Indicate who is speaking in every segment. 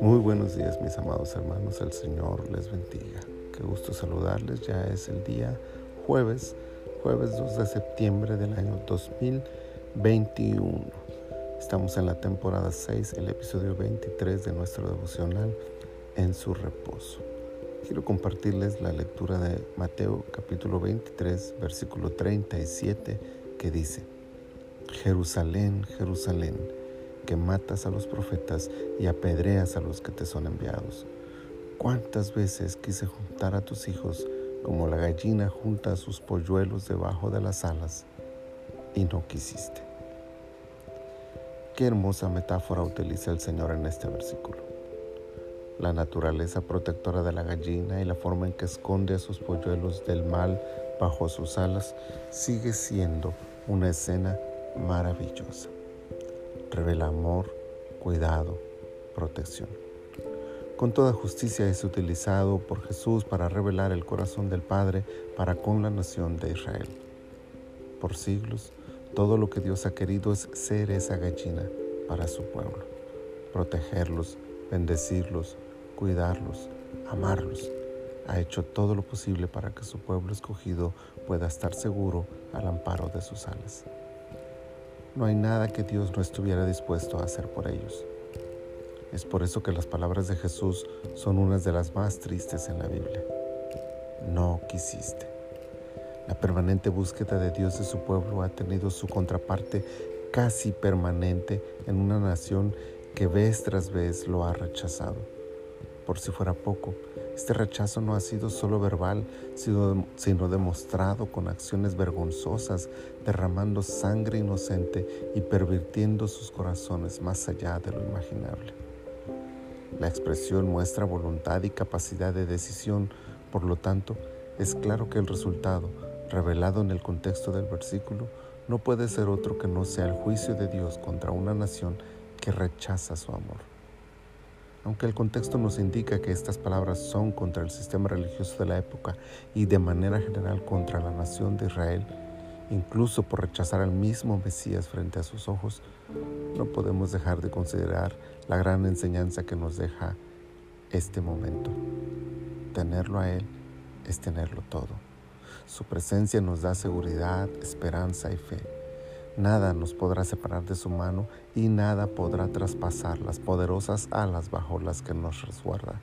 Speaker 1: Muy buenos días mis amados hermanos, el Señor les bendiga. Qué gusto saludarles, ya es el día jueves, jueves 2 de septiembre del año 2021. Estamos en la temporada 6, el episodio 23 de nuestro devocional en su reposo. Quiero compartirles la lectura de Mateo capítulo 23, versículo 37, que dice, Jerusalén, Jerusalén, que matas a los profetas y apedreas a los que te son enviados. ¿Cuántas veces quise juntar a tus hijos como la gallina junta a sus polluelos debajo de las alas y no quisiste? Qué hermosa metáfora utiliza el Señor en este versículo. La naturaleza protectora de la gallina y la forma en que esconde a sus polluelos del mal bajo sus alas sigue siendo una escena maravillosa revela amor, cuidado, protección. Con toda justicia es utilizado por Jesús para revelar el corazón del Padre para con la nación de Israel. Por siglos, todo lo que Dios ha querido es ser esa gallina para su pueblo, protegerlos, bendecirlos, cuidarlos, amarlos. Ha hecho todo lo posible para que su pueblo escogido pueda estar seguro al amparo de sus alas. No hay nada que Dios no estuviera dispuesto a hacer por ellos. Es por eso que las palabras de Jesús son unas de las más tristes en la Biblia. No quisiste. La permanente búsqueda de Dios de su pueblo ha tenido su contraparte casi permanente en una nación que vez tras vez lo ha rechazado. Por si fuera poco, este rechazo no ha sido solo verbal, sino, demostrado con acciones vergonzosas, derramando sangre inocente y pervirtiendo sus corazones más allá de lo imaginable. La expresión muestra voluntad y capacidad de decisión, por lo tanto, es claro que el resultado, revelado en el contexto del versículo, no puede ser otro que no sea el juicio de Dios contra una nación que rechaza su amor. Aunque el contexto nos indica que estas palabras son contra el sistema religioso de la época y de manera general contra la nación de Israel, incluso por rechazar al mismo Mesías frente a sus ojos, no podemos dejar de considerar la gran enseñanza que nos deja este momento. Tenerlo a Él es tenerlo todo. Su presencia nos da seguridad, esperanza y fe. Nada nos podrá separar de su mano y nada podrá traspasar las poderosas alas bajo las que nos resguarda.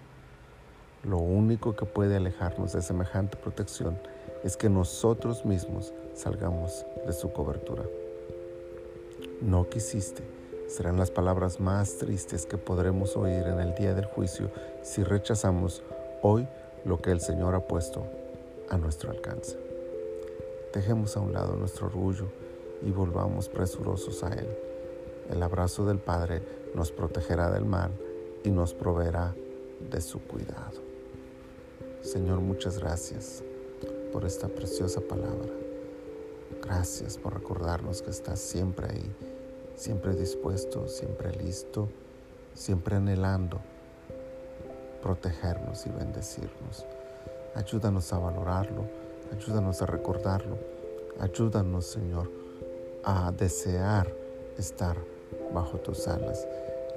Speaker 1: Lo único que puede alejarnos de semejante protección es que nosotros mismos salgamos de su cobertura. No quisiste serán las palabras más tristes que podremos oír en el día del juicio si rechazamos hoy lo que el Señor ha puesto a nuestro alcance. Dejemos a un lado nuestro orgullo y volvamos presurosos a Él. El abrazo del Padre nos protegerá del mal y nos proveerá de su cuidado. Señor, muchas gracias por esta preciosa palabra. Gracias por recordarnos que estás siempre ahí, siempre dispuesto, siempre listo, siempre anhelando protegernos y bendecirnos. Ayúdanos a valorarlo, ayúdanos a recordarlo, ayúdanos, Señor, a desear estar bajo tus alas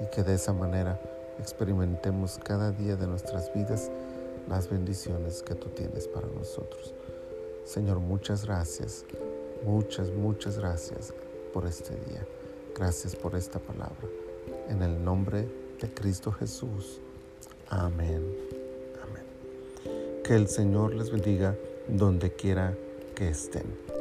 Speaker 1: y que de esa manera experimentemos cada día de nuestras vidas las bendiciones que tú tienes para nosotros. Señor, muchas gracias, muchas, muchas gracias por este día. Gracias por esta palabra. En el nombre de Cristo Jesús. Amén. Amén. Que el Señor les bendiga donde quiera que estén.